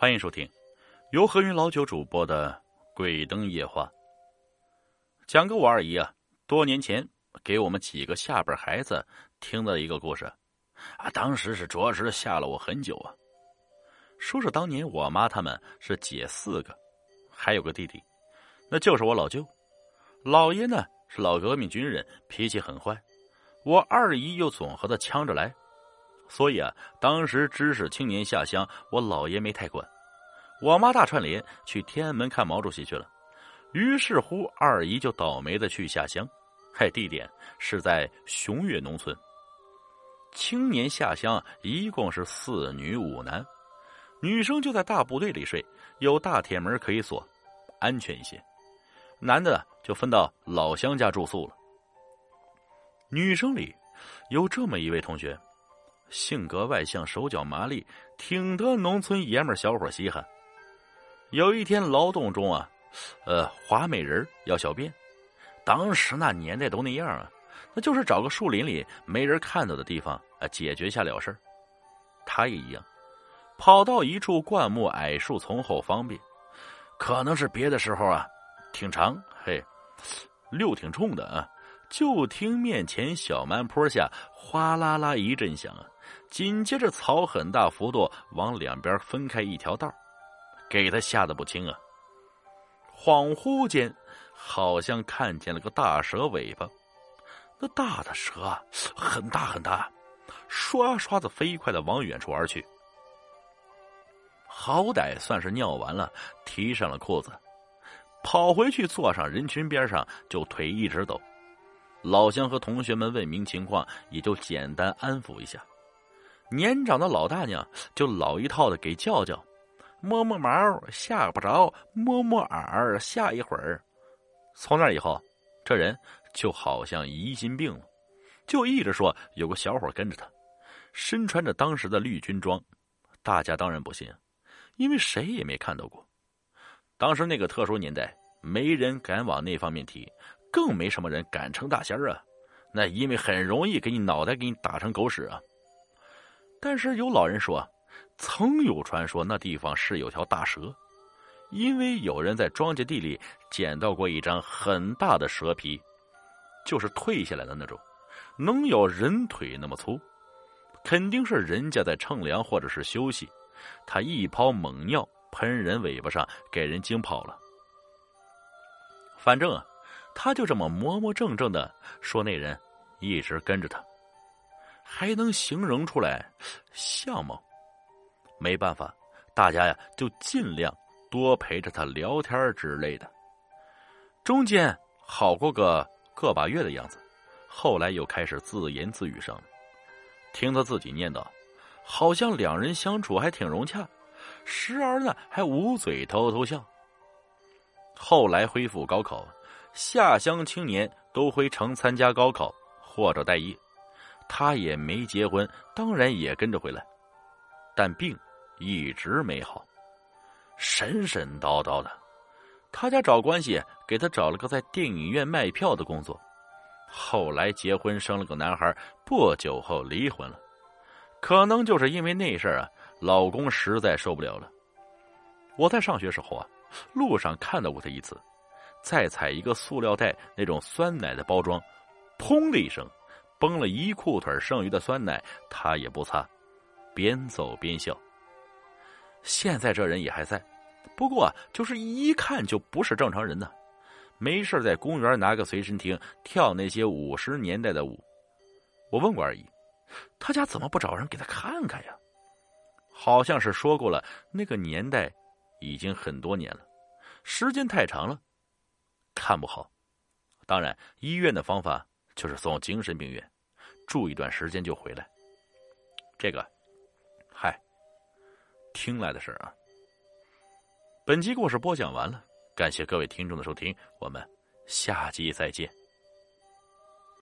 欢迎收听由何云老九主播的《鬼灯夜话》。讲个我二姨啊，多年前给我们几个下边孩子听的一个故事啊，当时是着实吓了我很久啊。说是当年我妈他们是姐四个，还有个弟弟，那就是我老舅。老爷呢是老革命军人，脾气很坏。我二姨又总和他呛着来。所以啊，当时知识青年下乡，我老爷没太管。我妈大串联去天安门看毛主席去了，于是乎二姨就倒霉的去下乡，嗨，地点是在雄岳农村。青年下乡一共是四女五男，女生就在大部队里睡，有大铁门可以锁，安全一些；男的就分到老乡家住宿了。女生里有这么一位同学。性格外向，手脚麻利，挺得农村爷们小伙稀罕。有一天劳动中啊，呃，华美人要小便，当时那年代都那样啊，那就是找个树林里没人看到的地方啊，解决下了事他也一样，跑到一处灌木矮树丛后方便。可能是别的时候啊，挺长，嘿，溜挺冲的啊。就听面前小蛮坡下哗啦啦一阵响啊。紧接着，草很大幅度往两边分开一条道，给他吓得不轻啊！恍惚间，好像看见了个大蛇尾巴，那大的蛇啊很大很大，刷刷的飞快的往远处而去。好歹算是尿完了，提上了裤子，跑回去坐上人群边上，就腿一直抖。老乡和同学们问明情况，也就简单安抚一下。年长的老大娘就老一套的给叫叫，摸摸毛吓不着，摸摸耳吓一会儿。从那以后，这人就好像疑心病了，就一直说有个小伙跟着他，身穿着当时的绿军装。大家当然不信，因为谁也没看到过。当时那个特殊年代，没人敢往那方面提，更没什么人敢称大仙儿啊。那因为很容易给你脑袋给你打成狗屎啊。但是有老人说，曾有传说那地方是有条大蛇，因为有人在庄稼地里捡到过一张很大的蛇皮，就是退下来的那种，能有人腿那么粗，肯定是人家在乘凉或者是休息，他一泡猛尿喷人尾巴上，给人惊跑了。反正啊，他就这么磨磨怔怔的说，那人一直跟着他。还能形容出来相貌，没办法，大家呀就尽量多陪着他聊天之类的。中间好过个个把月的样子，后来又开始自言自语上了。听他自己念叨，好像两人相处还挺融洽，时而呢还捂嘴偷偷笑。后来恢复高考，下乡青年都回城参加高考或者待业。他也没结婚，当然也跟着回来，但病一直没好，神神叨叨的。他家找关系给他找了个在电影院卖票的工作，后来结婚生了个男孩，不久后离婚了。可能就是因为那事儿啊，老公实在受不了了。我在上学时候啊，路上看到过他一次，再踩一个塑料袋那种酸奶的包装，砰的一声。崩了一裤腿剩余的酸奶，他也不擦，边走边笑。现在这人也还在，不过就是一看就不是正常人呢。没事在公园拿个随身听跳那些五十年代的舞。我问过二姨，他家怎么不找人给他看看呀？好像是说过了，那个年代已经很多年了，时间太长了，看不好。当然，医院的方法。就是送精神病院，住一段时间就回来。这个，嗨，听来的事儿啊。本集故事播讲完了，感谢各位听众的收听，我们下集再见。